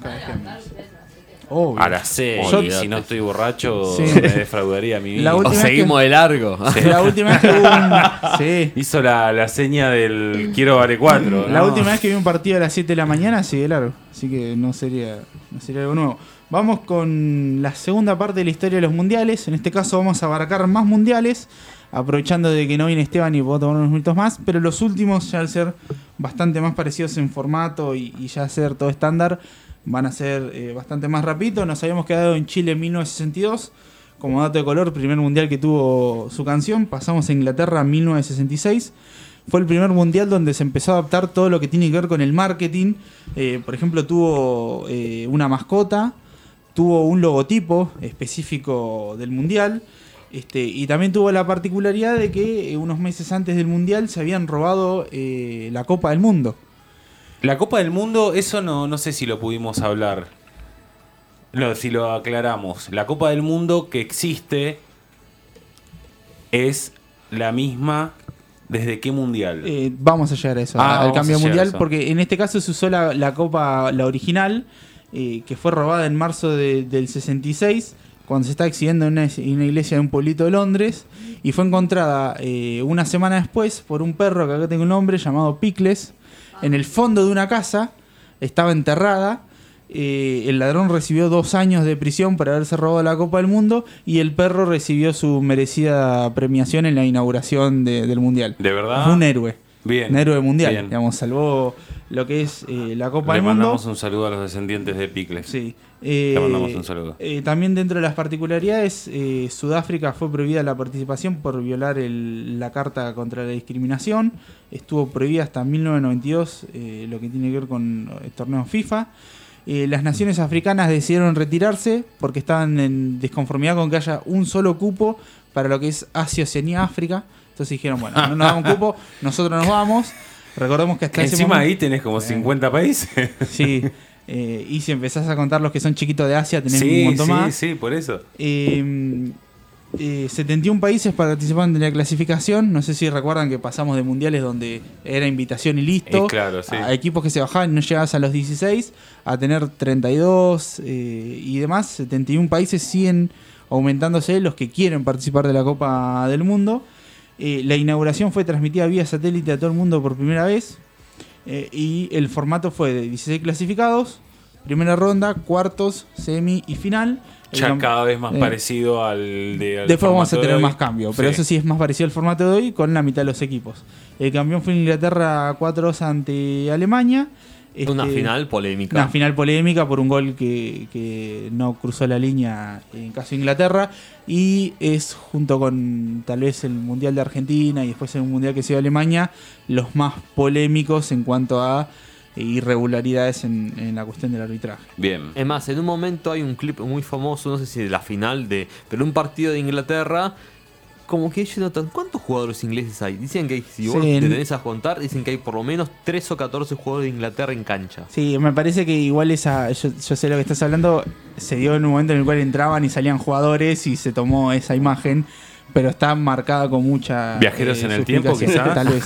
cada vez. A las 6, Yo- y si no estoy borracho, Sí. me defraudaría mi La vida. última O vez seguimos que- de largo. Sí. La última vez que hubo un. Sí. Hizo la, la seña del quiero vale 4. La última vez que vi un partido a las 7 de la mañana, sí, de largo. Así que no sería, no sería algo nuevo. Vamos con la segunda parte de la historia de los mundiales. En este caso vamos a abarcar más mundiales. Aprovechando de que no viene Esteban y puedo tomar unos minutos más. Pero los últimos, ya al ser bastante más parecidos en formato y, y ya ser todo estándar, van a ser eh, bastante más rápido. Nos habíamos quedado en Chile en 1962. Como dato de color, primer mundial que tuvo su canción. Pasamos a Inglaterra en 1966 fue el primer mundial donde se empezó a adaptar todo lo que tiene que ver con el marketing. Eh, por ejemplo, tuvo eh, una mascota, tuvo un logotipo específico del mundial. Este, y también tuvo la particularidad de que eh, unos meses antes del mundial se habían robado la Copa del Mundo. La Copa del Mundo, eso no, no sé si lo pudimos hablar. No, si lo aclaramos. La Copa del Mundo que existe es la misma desde qué mundial. Eh, vamos a llegar a eso, Ah, al cambio mundial, porque en este caso se usó la, la Copa, la original, eh, que fue robada en marzo de- del 66, cuando se está exhibiendo en una, en una iglesia de un pueblito de Londres, y fue encontrada eh, una semana después por un perro que acá tengo un nombre llamado Picles, en el fondo de una casa, estaba enterrada. eh, el ladrón recibió dos años de prisión por haberse robado la Copa del Mundo y el perro recibió su merecida premiación en la inauguración de- del Mundial. ¿De verdad? Fue un héroe. Bien. Un héroe mundial. Bien. Digamos, salvó lo que es eh, la Copa Le del Mundo. mandamos un saludo a los descendientes de Picles. Sí. Eh, Le mandamos un saludo. eh, también dentro de las particularidades, eh, Sudáfrica fue prohibida la participación por violar el- la Carta contra la Discriminación. Estuvo prohibida hasta 1992 eh, lo que tiene que ver con eh, torneos FIFA. Eh, las naciones africanas decidieron retirarse porque estaban en desconformidad con que haya un solo cupo para lo que es Asia, Oceanía, África. Entonces dijeron, bueno, no nos da un cupo, nosotros nos vamos. Recordemos que hasta ese Encima momento... ahí tenés como 50 países. Sí. eh, y si empezás a contar los que son chiquitos de Asia, tenés sí, un montón sí, más. sí, por eso. Eh, eh, 71 países participaban de la clasificación. No sé si recuerdan que pasamos de mundiales donde era invitación y listo. Eh, claro, sí. A equipos que se bajaban y no llegabas a los 16, a tener 32 eh, y demás. 71 países siguen aumentándose los que quieren participar de la Copa del Mundo. Eh, la inauguración fue transmitida vía satélite a todo el mundo por primera vez. Eh, y el formato fue de 16 clasificados, primera ronda, cuartos, semi y final. Ya cada vez más eh, parecido al de. al Después vamos a tener más cambio, pero Sí. eso sí es más parecido al formato de hoy con la mitad de los equipos. El campeón fue Inglaterra 4-2 ante Alemania. Una Este, final polémica. Una final polémica por un gol que, que no cruzó la línea en caso de Inglaterra. Y es junto con tal vez el Mundial de Argentina y después el Mundial que se dio a Alemania, los más polémicos en cuanto a irregularidades en, en la cuestión del arbitraje. Bien. Es más, en un momento hay un clip muy famoso, no sé si de la final de. Pero un partido de Inglaterra. Como que ellos notan. ¿Cuántos jugadores ingleses hay? Dicen que hay- si vos Sí, te en- tenés a contar, dicen que hay por lo menos 3 o 14 jugadores de Inglaterra en cancha. Sí, me parece que igual esa, yo, yo sé lo que estás hablando, se dio en un momento en el cual entraban y salían jugadores y se tomó esa imagen, pero está marcada con mucha... Viajeros eh, en el tiempo, quizás. Tal vez.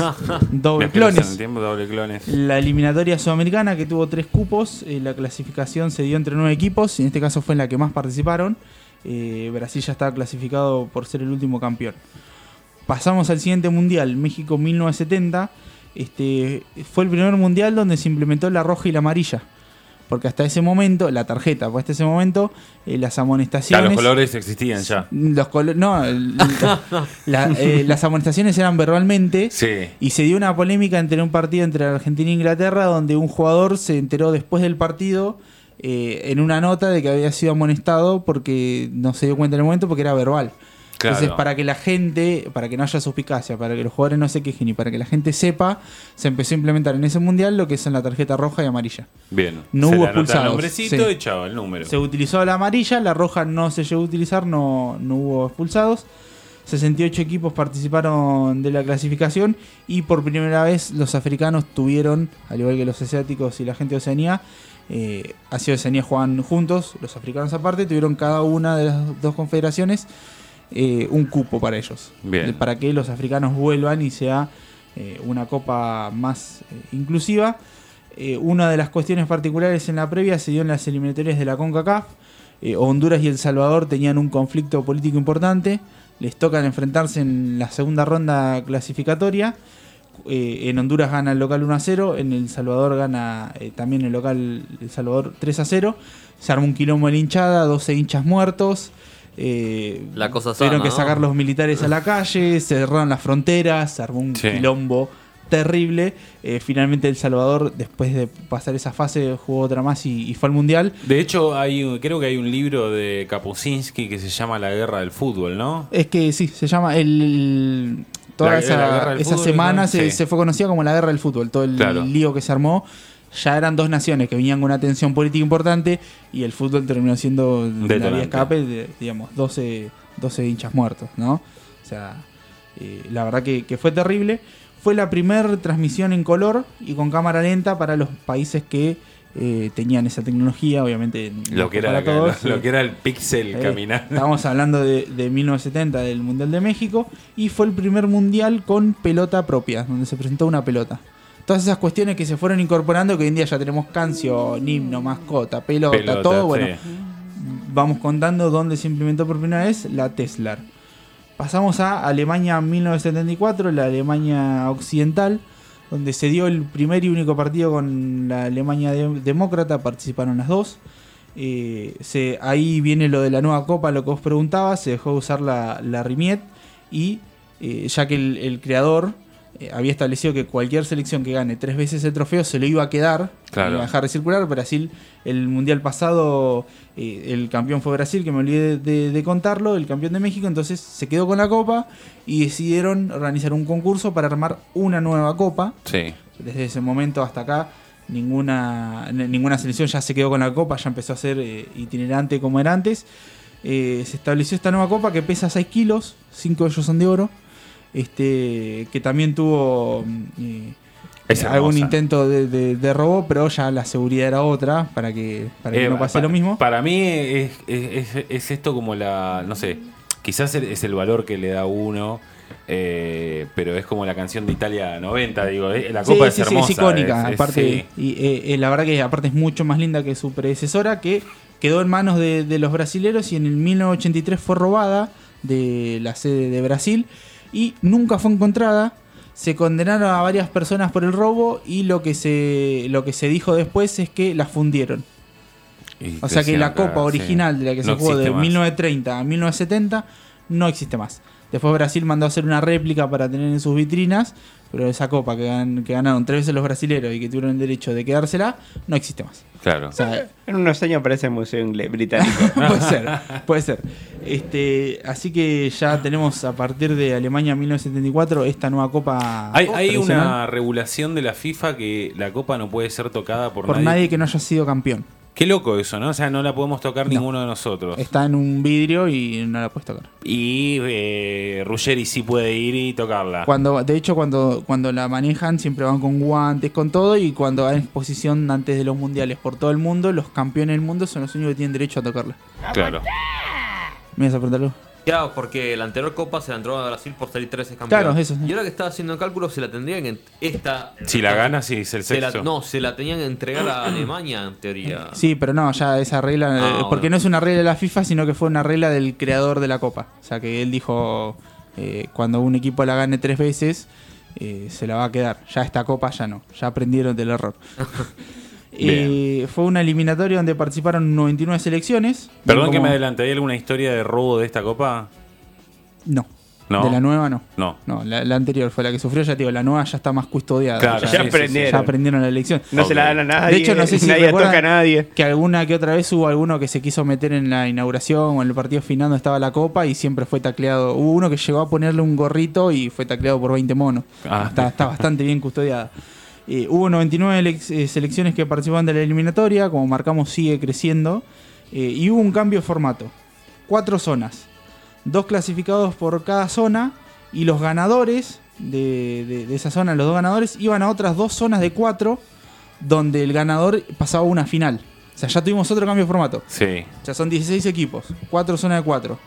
Doble Viajeros en clones. el tiempo, doble clones. La eliminatoria sudamericana que tuvo tres cupos, eh, la clasificación se dio entre nueve equipos, y en este caso fue en la que más participaron. Eh, Brasil ya estaba clasificado por ser el último campeón. Pasamos al siguiente mundial, México 1970. Este, fue el primer mundial donde se implementó la roja y la amarilla. Porque hasta ese momento, la tarjeta, pues hasta ese momento, eh, las Ya, amonestaciones. los colores existían ya. Los colo- no, el- la- eh, las amonestaciones eran verbalmente. Sí. Y se dio una polémica entre un partido entre Argentina e Inglaterra donde un jugador se enteró después del partido eh, en una nota de que había sido amonestado porque no se dio cuenta en el momento porque era verbal. Claro. Entonces, para que la gente, para que no haya suspicacia, para que los jugadores no se quejen y para que la gente sepa, se empezó a implementar en ese mundial lo que son la tarjeta roja y amarilla. Bien. No Se hubo expulsados. el nombrecito Sí. y chao, el número. Se utilizó la amarilla, la roja no se llegó a utilizar, no, no hubo expulsados. 68 equipos participaron de la clasificación y por primera vez los africanos tuvieron, al igual que los asiáticos y la gente de Oceanía, eh, Asia y Oceanía juegan juntos, los africanos aparte, tuvieron cada una de las dos confederaciones eh, un cupo para ellos. Bien. De- Para que los africanos vuelvan y sea eh, una copa más eh, inclusiva. Eh, una de las cuestiones particulares en la previa se dio en las eliminatorias de la CONCACAF. Eh, Honduras y El Salvador tenían un conflicto político importante. Les tocan enfrentarse en la segunda ronda clasificatoria. Eh, en Honduras gana el local 1 a 0. En El Salvador gana eh, también el local El Salvador 3 a 0. Se armó un quilombo de la hinchada, 12 hinchas muertos. Eh, La cosa Tuvieron que sacar ¿no? los militares a la calle, cerraron las fronteras, se armó un Sí. quilombo terrible. Eh, finalmente El Salvador, después de pasar esa fase, jugó otra más y, y fue al Mundial. De hecho, hay un- creo que hay un libro de Kapuscinski que se llama La guerra del fútbol, ¿no? Es que sí, se llama el... toda La- esa, la guerra del esa fútbol, semana ¿no? se, Sí. se fue conocida como la guerra del fútbol. Todo el Claro. lío que se armó. Ya eran dos naciones que venían con una tensión política importante y el fútbol terminó siendo la vía de escape de, digamos, 12, 12 hinchas muertos, ¿no? O sea, eh, la verdad que, que fue terrible. Fue la primera transmisión en color y con cámara lenta para los países que eh, tenían esa tecnología, obviamente. Lo que, era, para todos, lo eh. que era el pixel Eh, caminar. Estamos hablando de, de 1970, del Mundial de México, y fue el primer Mundial con pelota propia, donde se presentó una pelota. Todas esas cuestiones que se fueron incorporando, que hoy en día ya tenemos canción, himno, mascota, pelota, Pelota, todo, bueno, sí. vamos contando dónde se implementó por primera vez la Tesla. Pasamos a Alemania 1974, la Alemania occidental, donde se dio el primer y único partido con la Alemania de- demócrata, participaron las dos. Eh, se, ahí viene lo de la nueva copa, lo que vos preguntabas, se dejó de usar la, la Rimiet y eh, ya que el, el creador eh, había establecido que cualquier selección que gane tres veces el trofeo se lo iba a quedar, Claro. iba a dejar de circular. Brasil, el mundial pasado, eh, el campeón fue Brasil, que me olvidé de, de contarlo, el campeón de México, entonces se quedó con la copa y decidieron organizar un concurso para armar una nueva copa. Sí. Desde ese momento hasta acá, ninguna, ninguna selección ya se quedó con la copa, ya empezó a ser eh, itinerante como era antes. Se estableció esta nueva copa que pesa 6 kilos, 5 de ellos son de oro. Este, que también tuvo mm, eh, algún intento de, de- de robo, pero ya la seguridad era otra para que, para que Eh, no pase pa- lo mismo. Para mí es, es- es- es esto como la, no sé, quizás es el valor que le da uno, eh, pero es como la canción de Italia 90, digo, eh, la Sí, copa es sí, sí, hermosa. icónica. es- es- aparte, sí. y, eh, la verdad que aparte es mucho más linda que su predecesora, que quedó en manos de, de los brasileros y en el 1983 fue robada de la sede de Brasil y nunca fue encontrada. Se condenaron a varias personas por el robo y lo que se, lo que se dijo después es que la fundieron. Y O sea que la copa sí. original de la que se jugó de existe más. 1930 a 1970 no existe más. Después Brasil mandó a hacer una réplica para tener en sus vitrinas, pero esa copa que, gan- que ganaron tres veces los brasileros y que tuvieron el derecho de quedársela, no existe más. Claro. O sea, En unos años aparece el Museo Inglés Británico. puede ser, puede ser. Este, así que ya tenemos a partir de Alemania 1974 esta nueva copa Hay, una regulación de la FIFA que la copa no puede ser tocada por, por nadie que no haya sido campeón. Qué loco eso, ¿no? O sea, no la podemos tocar No. ninguno de nosotros. Está en un vidrio y no la puedes tocar. Y eh, Ruggeri sí puede ir y tocarla. Cuando, de hecho, cuando, cuando la manejan siempre van con guantes, con todo, y cuando hay exposición antes de los mundiales por todo el mundo, los campeones del mundo son los únicos que tienen derecho a tocarla. Claro. ¿Me vas a preguntar algo? Ya, porque la anterior copa se la entró a Brasil por salir 13 campeón. Claro, eso, sí. Y ahora que estaba haciendo cálculos, se la tendrían que. Esta. Si la gana, sí, es el se la- sexto. no, se la tenían que entregar a Alemania, en teoría. Sí, pero no, ya esa regla, Ah, eh, bueno. porque no es una regla de la FIFA, sino que fue una regla del creador de la copa. O sea, que él dijo, eh, cuando un equipo la gane tres veces, eh, se la va a quedar. Ya esta copa ya no, ya aprendieron del error. Eh, fue una eliminatoria donde participaron 99 selecciones. Perdón que me adelante. ¿Hay alguna historia de robo de esta copa? No. No. De la nueva no. No. No, la, la anterior fue la que sufrió, ya te digo, la nueva ya está más custodiada. Claro, ya, ya aprendieron. ya aprendieron la elección. No se la dan a nadie. De hecho, no sé si nadie toca a nadie. Que alguna que otra vez hubo alguno que se quiso meter en la inauguración o en el partido final donde estaba la copa y siempre fue tacleado. Hubo uno que llegó a ponerle un gorrito y fue tacleado por 20 monos. Ah. Está, está bastante bien custodiada. Eh, hubo 99 elec- eh, selecciones que participaban de la eliminatoria, como marcamos sigue creciendo. eh, y hubo un cambio de formato. Cuatro zonas. Dos clasificados por cada zona y los ganadores de, de- de esa zona, los dos ganadores, iban a otras dos zonas de cuatro donde el ganador pasaba una final. O sea, ya tuvimos otro cambio de formato. Sí. Ya son 16 equipos, 4 zonas de 4.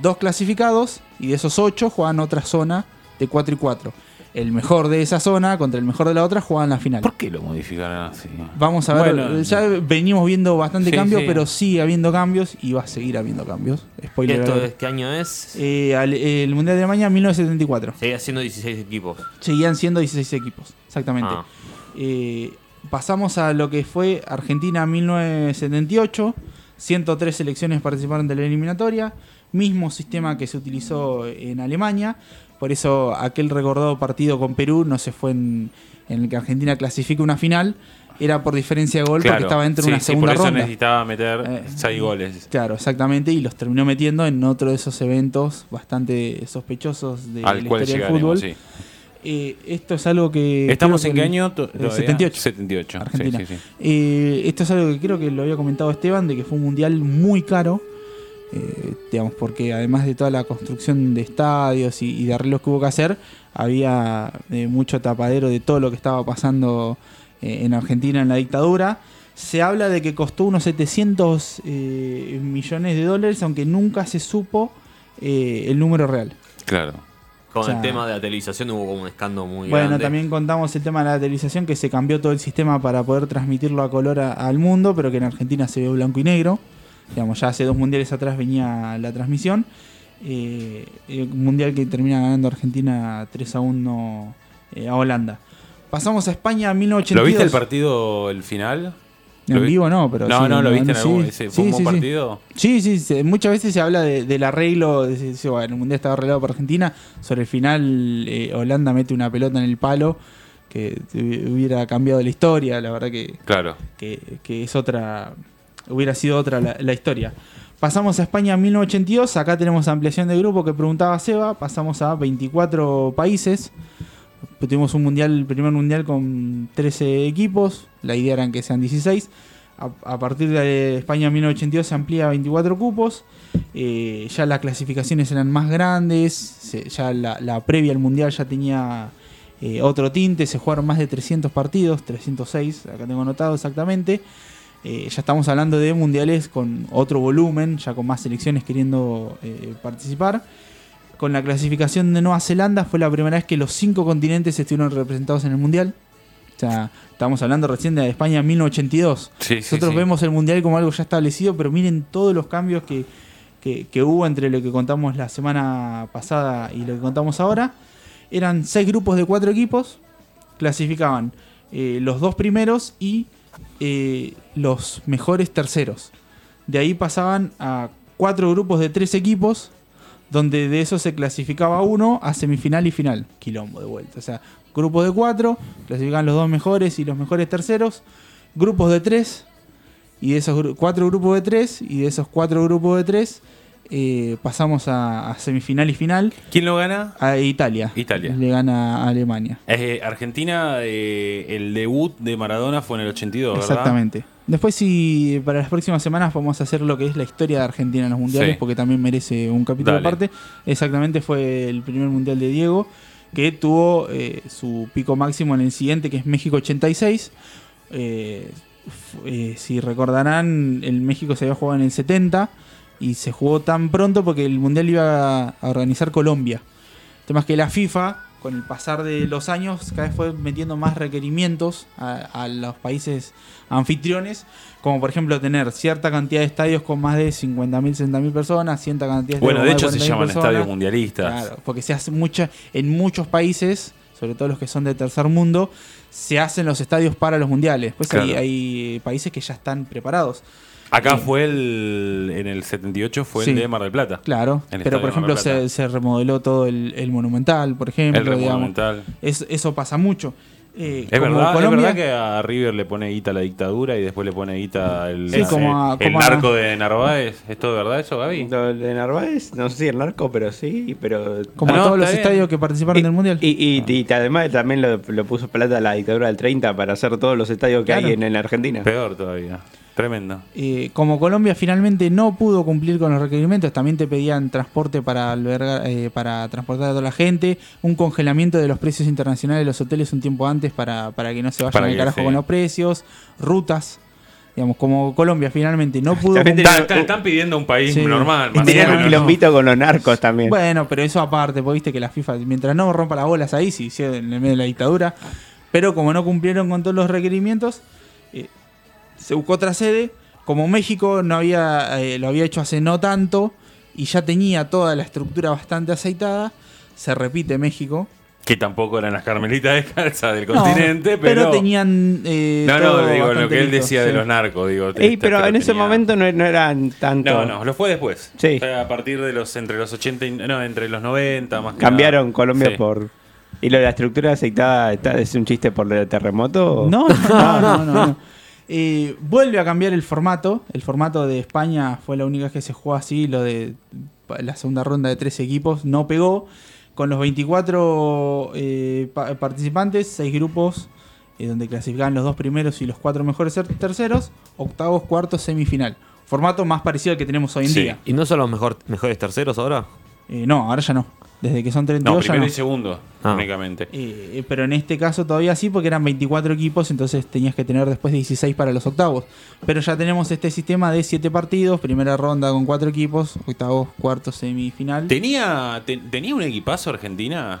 Dos clasificados y de esos 8 juegan otra zona de 4 y 4. El mejor de esa zona contra el mejor de la otra jugaban la final. ¿Por qué lo modificaron así? Vamos a ver, Bueno, ya venimos viendo bastante Sí, cambios, sí. pero sigue habiendo cambios y va a seguir habiendo cambios. Spoiler. ¿Esto es, qué año es? Eh, al- el Mundial de Alemania 1974. Seguía siendo 16 equipos. Seguían siendo 16 equipos, exactamente. Ah. Eh, pasamos a lo que fue Argentina 1978. 103 selecciones participaron de la eliminatoria. Mismo sistema que se utilizó en Alemania. Por eso aquel recordado partido con Perú no se fue en, en el que Argentina clasifica una final. Era por diferencia de gol porque estaba dentro de sí, una sí, segunda por eso ronda. necesitaba meter Eh, 6 goles. Claro, exactamente. Y los terminó metiendo en otro de esos eventos bastante sospechosos de al la cual historia del fútbol. sí. Eh, esto es algo que. ¿Estamos en qué año? to- el todavía? 78. 78. Argentina. Sí, sí, sí. Eh, esto es algo que creo que lo había comentado Esteban, de que fue un mundial muy caro. Eh, digamos, porque además de toda la construcción de estadios y, y de arreglos que hubo que hacer, había eh, mucho tapadero de todo lo que estaba pasando eh, en Argentina en la dictadura. Se habla de que costó unos 700 eh, millones de dólares, aunque nunca se supo eh, el número real. Claro. Con O sea- el tema de la televisación hubo como un escándalo muy Bueno, grande. también contamos el tema de la televisación, que se cambió todo el sistema para poder transmitirlo a color a- al mundo, pero que en Argentina se ve blanco y negro. Digamos, ya hace dos mundiales atrás venía la transmisión. Eh, eh, un mundial que termina ganando Argentina 3 a 1 eh, a Holanda. Pasamos a España 1982. ¿Lo viste el partido, el final? ¿Lo En vi- vivo no, pero no, sí, no, lo viste en sí, algún. ese ¿Fue sí, un buen sí, sí. partido? Sí, sí, muchas veces se habla de- del arreglo, de, de- bueno, el mundial estaba arreglado por Argentina, sobre el final eh, Holanda mete una pelota en el palo que hubiera cambiado la historia, la verdad que, Claro. que, que es otra, hubiera sido otra la, historia. Pasamos a España en 1982, acá tenemos ampliación de grupo que preguntaba Seba, pasamos a 24 países, tuvimos un mundial, el primer mundial con 13 equipos, la idea era que sean 16. A, partir de España 1982 se amplía a 24 cupos, eh, ya las clasificaciones eran más grandes, ya la, la previa al mundial ya tenía eh, otro tinte, se jugaron más de 300 partidos, 306, acá tengo anotado exactamente. Eh, ya estamos hablando de mundiales con otro volumen, ya con más selecciones queriendo eh, participar. Con la clasificación de Nueva Zelanda fue la primera vez que los cinco continentes estuvieron representados en el mundial. O sea, estamos hablando recién de España 1982. Sí, sí, Nosotros sí. vemos el mundial como algo ya establecido, pero miren todos los cambios que, que- que hubo entre lo que contamos la semana pasada y lo que contamos ahora. Eran seis grupos de cuatro equipos, clasificaban eh, los dos primeros y eh, los mejores terceros. De ahí pasaban a cuatro grupos de tres equipos, donde de eso se clasificaba uno a semifinal y final. Quilombo de vuelta. O sea, grupos de cuatro, clasificaban los dos mejores y los mejores terceros. Grupos de tres, y de esos cuatro grupos de tres, y de esos cuatro grupos de tres, eh, pasamos a, a semifinal y final. ¿Quién lo gana? A Italia. Italia. Le gana a Alemania. Eh, Argentina, eh, el debut de Maradona fue en el 82, ¿verdad? Exactamente. Después, si para las próximas semanas vamos a hacer lo que es la historia de Argentina en los mundiales, Sí. porque también merece un capítulo Dale. aparte. Exactamente, fue el primer mundial de Diego, que tuvo su pico máximo en el siguiente, que es México 86. Eh, fu- eh, si recordarán, el México se había jugado en el 70 y se jugó tan pronto porque el mundial iba a organizar Colombia. El tema es que la FIFA, con el pasar de los años, cada vez fue metiendo más requerimientos a, a los países anfitriones, como por ejemplo tener cierta cantidad de estadios con más de 50.000, 60.000 personas, cierta cantidad de Bueno, de hecho se llaman de 40.000 estadios mundialistas. Claro, porque se hace mucha, en muchos países, sobre todo los que son de tercer mundo, se hacen los estadios para los mundiales. Pues hay, hay países que ya están preparados. Acá Eh, fue el. En el 78 fue Sí. el de Mar del Plata. Claro, El pero por ejemplo se, se remodeló todo el, el monumental, por ejemplo. El digamos. Monumental. Es- eso pasa mucho. Eh, Es como verdad, es Colombia- verdad que a River le pone guita la dictadura y después le pone guita el, Sí, como a- el como a- narco de Narváez. ¿Es todo verdad eso, Gaby? Lo de Narváez, no sé si el narco, pero sí, pero... Como Ah, no, todos los bien. estadios que participaron del mundial. Y, y- y además también lo, lo puso plata la dictadura del 30 para hacer todos los estadios que Claro. hay en, en Argentina. Peor todavía. Tremendo. Eh, como Colombia finalmente no pudo cumplir con los requerimientos, también te pedían transporte para albergar, eh, para transportar a toda la gente, un congelamiento de los precios internacionales de los hoteles un tiempo antes para, para que no se vayan al carajo sí. con los precios, rutas. Digamos, como Colombia finalmente no pudo cumplir- Están, están- están pidiendo un país Sí. normal. Y tenían un quilombito con los narcos también. Bueno, pero eso aparte, porque viste que la FIFA, mientras no rompa las bolas ahí, sí, hicieron en el medio de la dictadura. Pero como no cumplieron con todos los requerimientos, se buscó otra sede. Como México no había, eh, lo había hecho hace no tanto y ya tenía toda la estructura bastante aceitada, se repite México. Que tampoco eran las carmelitas descalzas del No, continente, pero. tenían. eh, no, todo no, digo, lo que él listo, decía sí. de los narcos, digo. Ey, pero en ese tenía- momento no, no eran tanto. No, no, lo fue después. Sí. Fue a partir de los, entre los 80 y, no, entre los 90 más que Cambiaron nada. Colombia Sí. por. ¿Y lo de la estructura aceitada está- es un chiste por el terremoto? No, no, no, no. no. Eh, vuelve a cambiar el formato. El formato de España fue la única que se jugó así. Lo de la segunda ronda de tres equipos no pegó. Con los 24 eh, pa- participantes, seis grupos eh, donde clasificaban los dos primeros y los cuatro mejores ter- terceros, octavos, cuartos, semifinal. Formato más parecido al que tenemos hoy en Sí. día. ¿Y no son los mejor, mejores terceros ahora? No, ahora ya no. Desde que son 32 No, ya primero no. y segundo, Ah. únicamente. Eh, pero en este caso todavía sí, porque eran 24 equipos, entonces tenías que tener después 16 para los octavos. Pero ya tenemos este sistema de 7 partidos, primera ronda con 4 equipos, octavos, cuartos, semifinal. ¿Tenía, te- ¿Tenía un equipazo Argentina?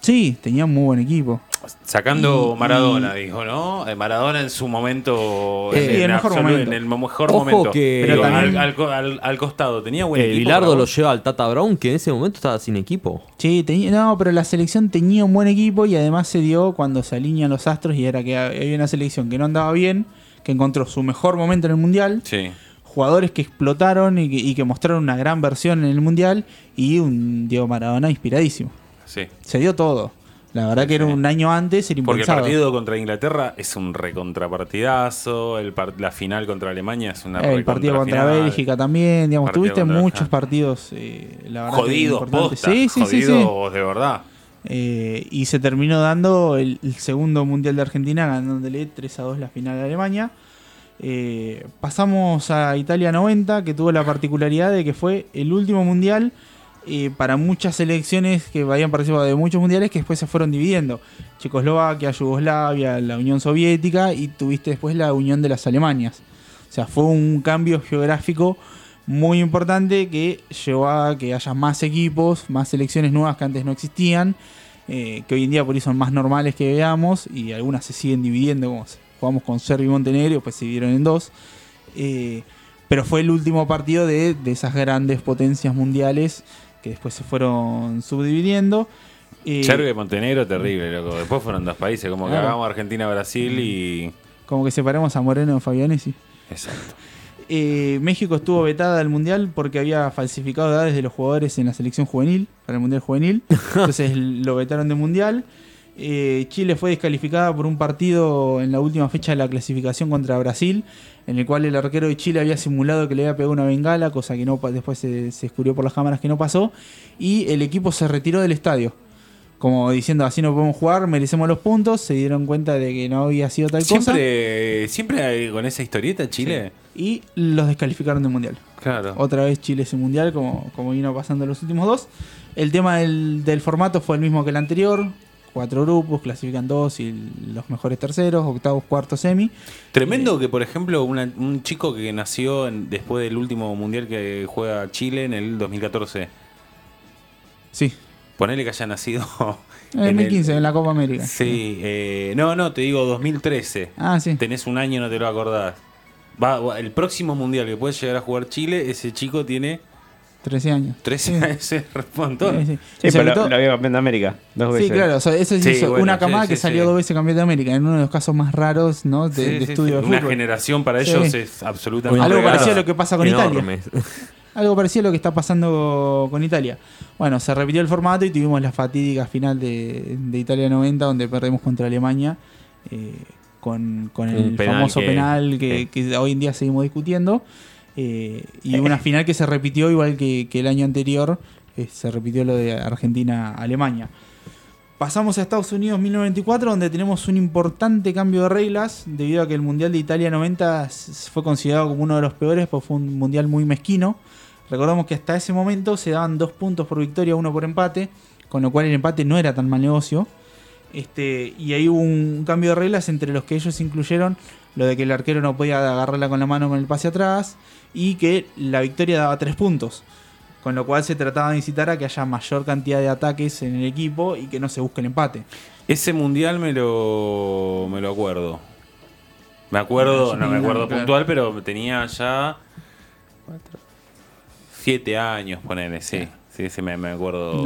Sí, tenía un muy buen equipo. Sacando Y- Maradona, dijo, ¿no? Eh, Maradona en su momento. Eh, en, el mejor momento. En el mejor Ojo momento. que- Digo, Pero también- al, al co- al- al costado. Tenía buen Eh, equipo. Bilardo lo lleva al Tata Brown, que en ese momento estaba sin equipo. Sí, tenía, no, pero la selección tenía un buen equipo y además se dio cuando se alinean los astros y era que había una selección que no andaba bien, que encontró su mejor momento en el Mundial. Sí. jugadores que explotaron y que, y que mostraron una gran versión en el Mundial y un Diego Maradona inspiradísimo. Sí. Se dio todo. La verdad que era un año antes, era Porque el impensado. partido contra Inglaterra es un recontrapartidazo. El par- la final contra Alemania es una el partido contra recontrafinal. Bélgica también, digamos, Partido tuviste contra- muchos partidos, eh, la verdad que Jodidos, importantes. posta. Sí, sí, sí, sí. jodidos de verdad. Eh, y se terminó dando el, el segundo Mundial de Argentina, ganándole 3 a 2 la final de Alemania. Eh, pasamos a Italia 90, que tuvo la particularidad de que fue el último Mundial para muchas selecciones que habían participado de muchos mundiales que después se fueron dividiendo. Checoslovaquia, Yugoslavia, la Unión Soviética y tuviste después la unión de las Alemanias. O sea, fue un cambio geográfico muy importante que llevó a que haya más equipos, más selecciones nuevas que antes no existían, eh, que hoy en día por ahí son más normales que veamos y algunas se siguen dividiendo, jugamos con Serbia y Montenegro, pues se dividieron en dos. Eh, pero fue el último partido de esas grandes potencias mundiales que después se fueron subdividiendo. Eh, Serbia y Montenegro, terrible, loco. Después fueron dos países, como que hagamos Argentina-Brasil y. Como que separamos a Moreno de Fabianesi. Exacto. Eh, México estuvo vetada del Mundial porque había falsificado edades de los jugadores en la selección juvenil, para el Mundial Juvenil. Entonces lo vetaron del Mundial. Eh, Chile fue descalificada por un partido en la última fecha de la clasificación contra Brasil, en el cual el arquero de Chile había simulado que le había pegado una bengala, cosa que no después se, se descubrió por las cámaras que no pasó, y el equipo se retiró del estadio. Como diciendo, así no podemos jugar, merecemos los puntos, se dieron cuenta de que no había sido tal cosa Siempre, con esa historieta Chile. y los descalificaron del Mundial. Claro. Otra vez Chile es un mundial, como, como vino pasando los últimos dos. El tema del, del formato fue el mismo que el anterior. Cuatro grupos, clasifican dos y los mejores terceros, octavos, cuartos, semi. Tremendo que, por ejemplo, una- un chico que nació en- después del último mundial que juega Chile en el 2014, Sí, ponele que haya nacido. en el en el- 2015, en la Copa América. Sí, eh, no, no, te digo 2013. Ah, sí. Tenés un año, no te lo acordás. Va, va- el próximo mundial que puede llegar a jugar Chile, ese chico tiene 13 años. 13 Sí. años, es un montón. Sí, pero todo- lo, lo había campeón de América dos veces. Sí, claro, o sea, eso es Sí, eso, bueno, una camada sí, que salió sí. dos veces campeón de América, en uno de los casos más raros ¿no? de, Sí, de sí, estudio sí. de Una fútbol. generación para Sí. ellos es absolutamente Algo parecido a lo que pasa con Italia. Algo parecido a lo que está pasando con Italia. Bueno, se repitió el formato y tuvimos la fatídica final de, de Italia 90 donde perdimos contra Alemania eh, con, con el penal famoso que- penal que, que hoy en día seguimos discutiendo. Eh, y una final que se repitió igual que, que el año anterior, eh, se repitió lo de Argentina-Alemania. Pasamos a Estados Unidos 1994, donde tenemos un importante cambio de reglas, debido a que el Mundial de Italia 90 s- fue considerado como uno de los peores, pues fue un mundial muy mezquino. Recordamos que hasta ese momento se daban dos puntos por victoria, uno por empate, con lo cual el empate no era tan mal negocio. Este, y ahí hubo un cambio de reglas entre los que ellos incluyeron lo de que el arquero no podía agarrarla con la mano con el pase atrás y que la victoria daba tres puntos. Con lo cual se trataba de incitar a que haya mayor cantidad de ataques en el equipo y que no se busque el empate. Ese mundial me lo, me lo acuerdo. Me acuerdo, no me acuerdo puntual, pero tenía ya siete años, ponele, sí. Sí, sí, me, me acuerdo.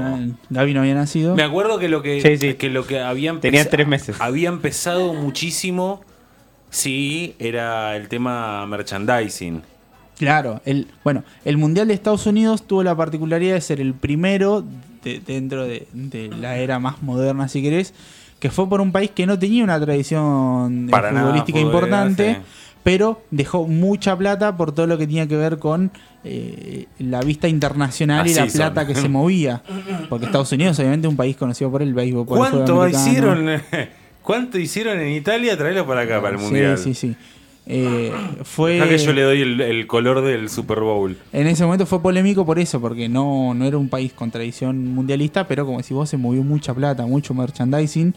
Gaby no había nacido. Me acuerdo que lo que, Sí, sí. que lo que había Tenía tres meses. Había empezado muchísimo. Sí, era el tema merchandising. Claro, el, bueno, el Mundial de Estados Unidos tuvo la particularidad de ser el primero de- dentro de, de la era más moderna, si querés, que fue por un país que no tenía una tradición eh, nada futbolística futbolera, importante, sí. Pero dejó mucha plata por todo lo que tenía que ver con eh, la vista internacional y la son. plata que se movía. Porque Estados Unidos, obviamente, es un país conocido por el béisbol. por ¿Cuánto hicieron? ¿Cuánto hicieron en Italia? Traerlo para acá, para el Sí, mundial. Sí, sí, Eh, fue... Dejá que yo le doy el, el color del Super Bowl. En ese momento fue polémico por eso, porque no, no era un país con tradición mundialista, pero como si vos se movió mucha plata, mucho merchandising,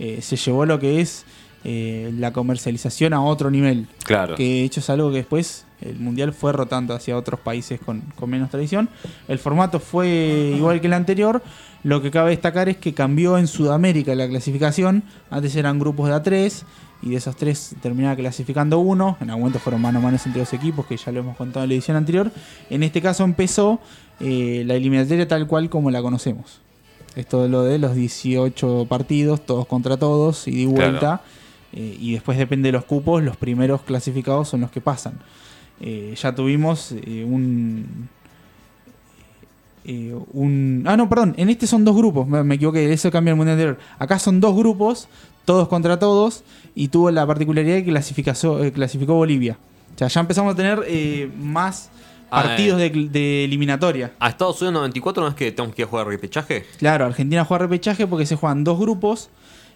eh, se llevó lo que es eh, la comercialización a otro nivel. Claro. Que de hecho es algo que después el mundial fue rotando hacia otros países con, con menos tradición. El formato fue igual que el anterior. Lo que cabe destacar es que cambió en Sudamérica la clasificación. Antes eran grupos de A3 y de esos tres terminaba clasificando uno. En algún momento fueron mano a mano entre dos equipos, que ya lo hemos contado en la edición anterior. En este caso empezó eh, la eliminatoria tal cual como la conocemos. Esto de lo de los 18 partidos, todos contra todos, y de vuelta. Claro. Eh, y después depende de los cupos, los primeros clasificados son los que pasan. Eh, ya tuvimos eh, un, un... Ah, no, perdón, en este son dos grupos, me, me equivoqué, eso cambia el mundial anterior. Acá son dos grupos, todos contra todos, y tuvo la particularidad de que clasificó, clasificó Bolivia. O sea, ya empezamos a tener más Ah, partidos de, de eliminatoria. A Estados Unidos 94 no es que tenemos que jugar repechaje. Claro, Argentina juega repechaje porque se juegan dos grupos.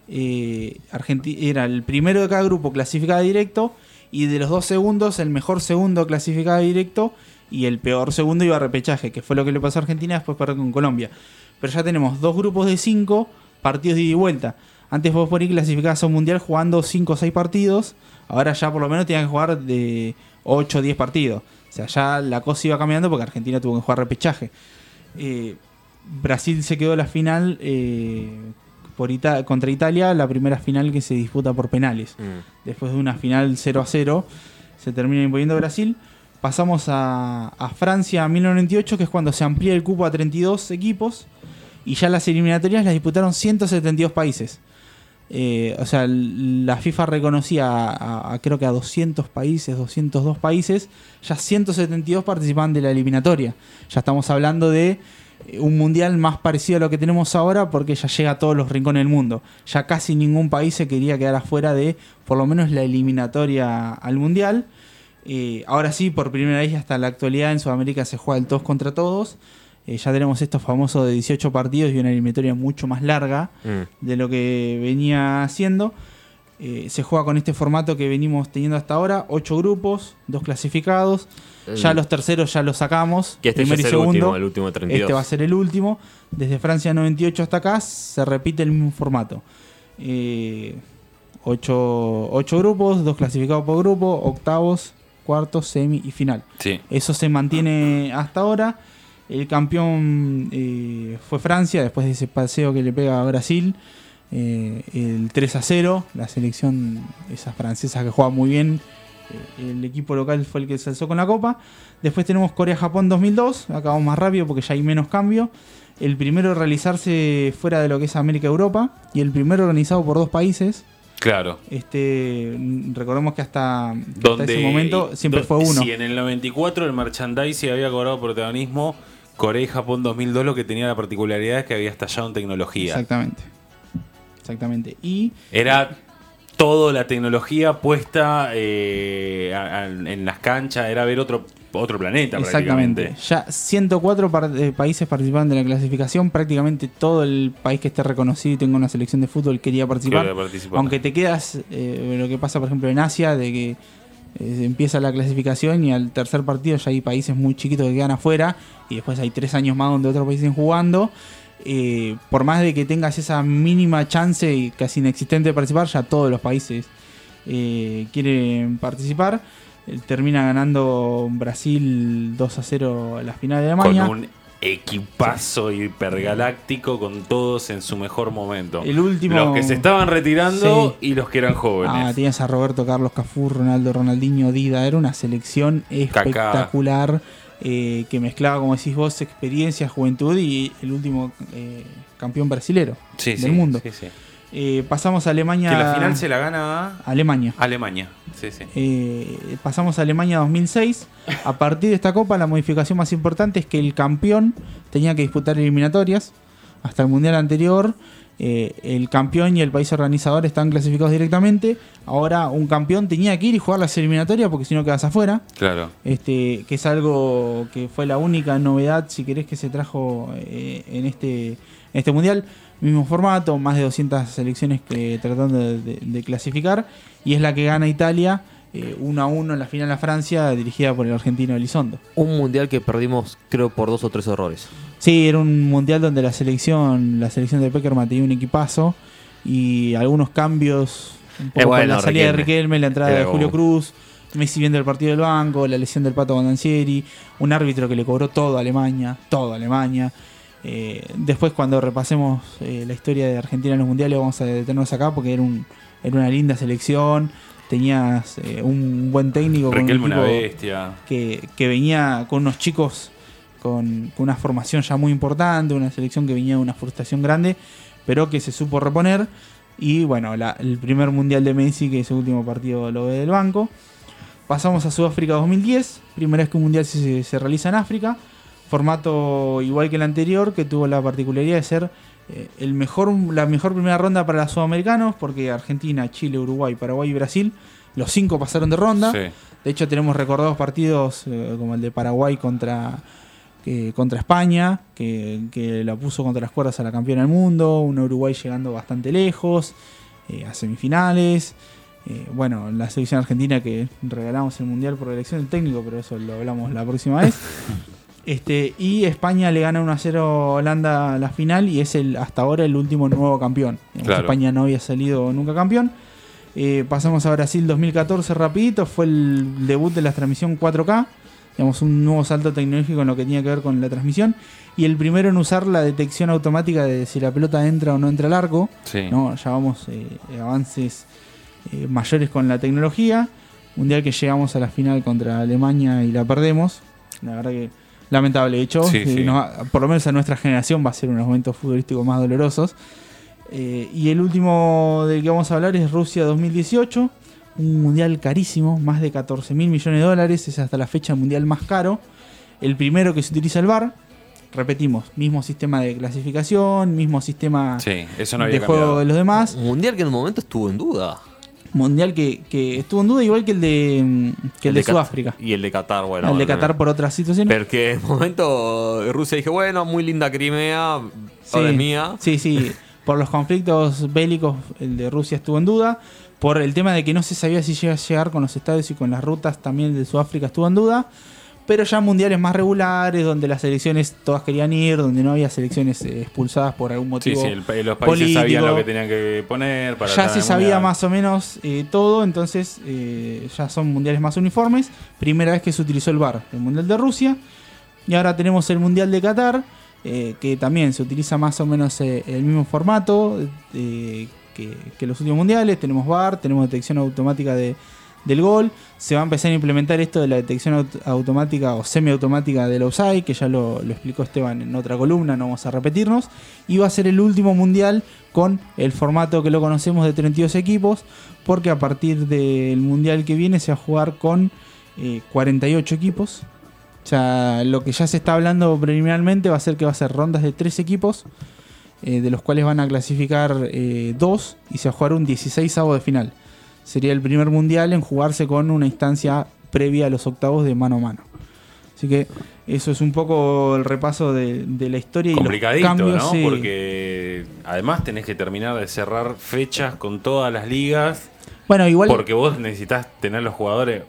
Eh, Argenti- era el primero de cada grupo clasificado directo. Y de los dos segundos, el mejor segundo clasificado directo. Y el peor segundo iba a repechaje, que fue lo que le pasó a Argentina después perder con Colombia. Pero ya tenemos dos grupos de cinco partidos de ida y vuelta. Antes vos por ahí clasificabas a un mundial jugando 5 o 6 partidos. Ahora ya por lo menos tenían que jugar de 8 o 10 partidos. O sea, ya la cosa iba cambiando porque Argentina tuvo que jugar repechaje. Eh, Brasil se quedó la final eh, por Ita- contra Italia, la primera final que se disputa por penales. Mm. Después de una final 0 a 0, se termina imponiendo Brasil. Pasamos a, a Francia en 1998, que es cuando se amplía el cupo a 32 equipos. Y ya las eliminatorias las disputaron 172 países. Eh, o sea, la FIFA reconocía a, a- a creo que a 200 países, 202 países, ya 172 participaban de la eliminatoria. Ya estamos hablando de un mundial más parecido a lo que tenemos ahora porque ya llega a todos los rincones del mundo. Ya casi ningún país se quería quedar afuera de por lo menos la eliminatoria al mundial. Eh, ahora sí, por primera vez hasta la actualidad en Sudamérica se juega el todos contra todos. Eh, ya tenemos estos famosos de 18 partidos y una eliminatoria mucho más larga Mm. de lo que venía haciendo. Eh, se juega con este formato que venimos teniendo hasta ahora, ocho grupos, dos clasificados. Ya los terceros ya los sacamos, Que este primero es y el último, el último de 32. Este va a ser el último. Desde Francia 98 hasta acá se repite el mismo formato. Eh, ocho, ocho grupos, dos clasificados por grupo, octavos, cuartos, semi y final. Sí. Eso se mantiene hasta ahora. El campeón eh, fue Francia, después de ese paseo que le pega a Brasil. Eh, el 3 a 0, la selección, esa francesa que juega muy bien. eh, el equipo local fue el que se alzó con la copa. Después tenemos Corea-Japón 2002, acabamos más rápido porque ya hay menos cambio. El primero en realizarse fuera de lo que es América-Europa y el primero organizado por dos países. Claro. Este, recordemos que hasta, hasta ese momento siempre fue uno. Si en el 94 el merchandising había cobrado protagonismo, Corea y Japón 2002 lo que tenía la particularidad es que había estallado en tecnología. Exactamente. Exactamente. Y Era toda la tecnología puesta eh, a- a- en las canchas, era ver otro, otro planeta exactamente. prácticamente. Ya 104 par- eh, países participaban de la clasificación. Prácticamente todo el país que esté reconocido y tenga una selección de fútbol quería participar. Participar. Aunque te quedas, eh, lo que pasa por ejemplo en Asia, de que eh, empieza la clasificación y al tercer partido ya hay países muy chiquitos que quedan afuera y después hay tres años más donde otros países siguen jugando. Eh, por más de que tengas esa mínima chance casi inexistente de participar, ya todos los países eh, quieren participar. Eh, termina ganando Brasil 2 a 0 la final de Alemania. Con un equipazo hipergaláctico con todos en su mejor momento. El último- Los que se estaban retirando Sí. y los que eran jóvenes. Ah, tenías a Roberto Carlos Cafú, Ronaldo, Ronaldinho, Dida. Era una selección espectacular eh, que mezclaba, como decís vos, experiencia, juventud y el último eh, campeón brasilero sí, del sí, mundo. sí. Eh, pasamos a Alemania. Que la final se la gana Alemania. Alemania. Sí, sí. Pasamos a Alemania 2006. A partir de esta copa, la modificación más importante es que el campeón tenía que disputar eliminatorias. Hasta el mundial anterior, eh, el campeón y el país organizador están clasificados directamente. Ahora, un campeón tenía que ir y jugar las eliminatorias porque si no quedas afuera. Claro. Este, que es algo que fue la única novedad, si querés, que se trajo eh, en, este, en este mundial. Mismo formato, más de 200 selecciones que tratando de, de- de clasificar. Y es la que gana Italia 1 a 1 en la final a Francia, dirigida por el argentino Elizondo. Un mundial que perdimos, creo, por dos o tres errores. Sí, era un mundial donde la selección, la selección de Peckerman tenía un equipazo y algunos cambios. Un poco Eh, bueno, con la salida de Riquelme. La entrada de Julio Cruz, Messi viendo el partido del banco, la lesión del Pato Bondancieri, un árbitro que le cobró todo a Alemania, todo a Alemania. Eh, después cuando repasemos eh, la historia de Argentina en los mundiales vamos a detenernos acá porque era, un, era una linda selección, tenías eh, un buen técnico con un Riquelme una equipo- bestia. que, que venía con unos chicos con, con una formación ya muy importante, una selección que venía de una frustración grande, pero que se supo reponer. Y bueno, la- el primer mundial de Messi, que ese último partido lo ve del banco. Pasamos a Sudáfrica 2010, primera vez que un mundial se, se realiza en África. Formato igual que el anterior, que tuvo la particularidad de ser eh, el mejor, la mejor primera ronda para los sudamericanos, porque Argentina, Chile, Uruguay, Paraguay y Brasil, los cinco pasaron de ronda. Sí. De hecho, tenemos recordados partidos eh, como el de Paraguay contra, contra España, que, que la puso contra las cuerdas a la campeona del mundo. Un Uruguay llegando bastante lejos, eh, a semifinales. Bueno, la selección argentina que regalamos el mundial por elección del técnico, pero eso lo hablamos la próxima vez. Este, y España le gana 1 a 0 a Holanda la final y es el hasta ahora el último nuevo campeón. Claro. España no había salido nunca campeón. Eh, pasamos a Brasil 2014 rapidito, fue el debut de la transmisión 4K, digamos un nuevo salto tecnológico en lo que tenía que ver con la transmisión y el primero en usar la detección automática de si la pelota entra o no entra al arco. Sí. ¿no? Ya vamos eh, avances eh, mayores con la tecnología. Mundial que llegamos a la final contra Alemania y la perdemos. La verdad que lamentable hecho. Sí, sí. nos va- por lo menos a nuestra generación va a ser unos momentos futbolísticos más dolorosos. Eh, y el último del que vamos a hablar es Rusia 2018. Un mundial carísimo, más de 14 mil millones de dólares. Es hasta la fecha el mundial más caro. El primero que se utiliza el VAR. Repetimos, mismo sistema de clasificación, mismo sistema Sí, eso no de juego de los demás. Un mundial que en un momento estuvo en duda. Mundial que, que estuvo en duda, igual que el de, mm, que el de, Cat- Sudáfrica. Y el de Qatar, bueno. el de bueno, Qatar por otras situaciones. Porque en un momento Rusia dije, bueno, muy linda Crimea, es mía. Sí, sí. Por los conflictos bélicos, el de Rusia estuvo en duda. Por el tema de que no se sabía si llega a llegar con los estadios y con las rutas, también el de Sudáfrica estuvo en duda. Pero ya mundiales más regulares, donde las selecciones todas querían ir, donde no había selecciones eh, expulsadas por algún Sí, motivo. sí, el- los países político. sabían lo que tenían que poner para ya se sabía mundial. más o menos eh, todo, entonces eh, ya son mundiales más uniformes. Primera vez que se utilizó el VAR, el Mundial de Rusia. Y ahora tenemos el Mundial de Qatar, eh, que también se utiliza más o menos el mismo formato que, que los últimos mundiales. Tenemos VAR, tenemos detección automática de, del gol. Se va a empezar a implementar esto de la detección aut- automática o semiautomática del offside, que ya lo, lo explicó Esteban en otra columna, no vamos a repetirnos. Y va a ser el último mundial con el formato que lo conocemos de 32 equipos, porque a partir del mundial que viene se va a jugar con eh, 48 equipos. O sea, lo que ya se está hablando preliminarmente va a ser que va a ser rondas de 3 equipos, eh, de los cuales van a clasificar 2 y se va a jugar un 16 de final. Sería el primer mundial en jugarse con una instancia previa a los octavos de mano a mano. Así que eso es un poco el repaso de, de la historia y los Complicadito, cambios. ¿no? sí. Porque además tenés que terminar de cerrar fechas con todas las ligas. bueno, igual Porque vos necesitas tener los jugadores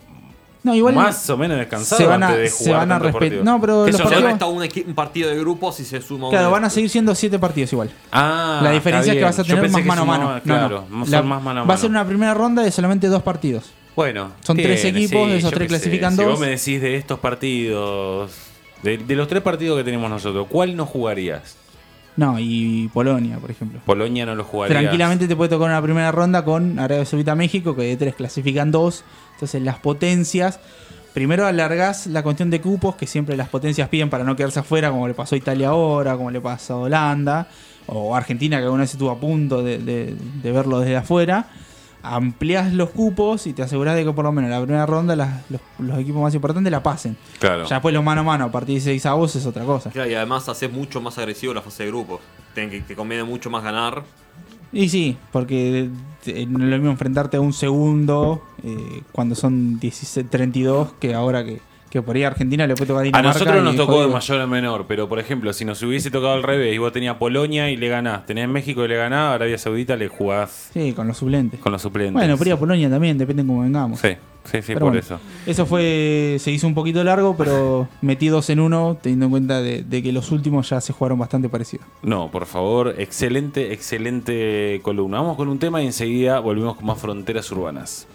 No, igual más o menos descansados se van a, antes de se jugar van a respetar. partidos. No, pero los partidos, resta un, partido de grupos y se suma claro, van a seguir siendo siete partidos igual. Ah, la diferencia es que vas a tener más mano a mano. sumaba- No, Claro, no. La- más mano a Va a ser mano. una primera ronda de solamente dos partidos. Bueno, Son tres equipos, de esos tres sé. clasifican Si dos. vos me decís de estos partidos, de, de los tres partidos que tenemos nosotros, ¿cuál no jugarías? No, y Polonia, por ejemplo. Polonia no lo jugarías. Tranquilamente te puede tocar una primera ronda con Arabia Saudita México, que de tres clasifican dos. Entonces las potencias. Primero alargás la cuestión de cupos, que siempre las potencias piden para no quedarse afuera, como le pasó a Italia ahora, como le pasó a Holanda, o Argentina, que alguna vez estuvo a punto de, de- de verlo desde afuera. Ampliás los cupos y te asegurás de que por lo menos en la primera ronda las- los, los equipos más importantes la pasen. Claro. Ya después los mano a mano a partir de 6 a vos es otra cosa. Claro, y además haces mucho más agresivo la fase de grupos. Te, que- te conviene mucho más ganar. Y sí, porque no es lo mismo enfrentarte a un segundo eh, cuando son 16, 32 que ahora que, que por ahí a Argentina le puede tocar A Dinamarca. nosotros y nos tocó de mayor a menor, pero por ejemplo, si nos hubiese tocado al revés y vos tenías Polonia y le ganás, tenés México y le ganás, a Arabia Saudita le jugás Sí, con los suplentes. con los suplentes. Bueno, pero ir a Polonia también, depende cómo vengamos. Sí, sí, sí, Pero por bueno, eso. Eso fue, se hizo un poquito largo, pero metí dos en uno, teniendo en cuenta de, de que los últimos ya se jugaron bastante parecido. No, por favor, excelente, excelente columna. Vamos con un tema y enseguida volvemos con más fronteras urbanas.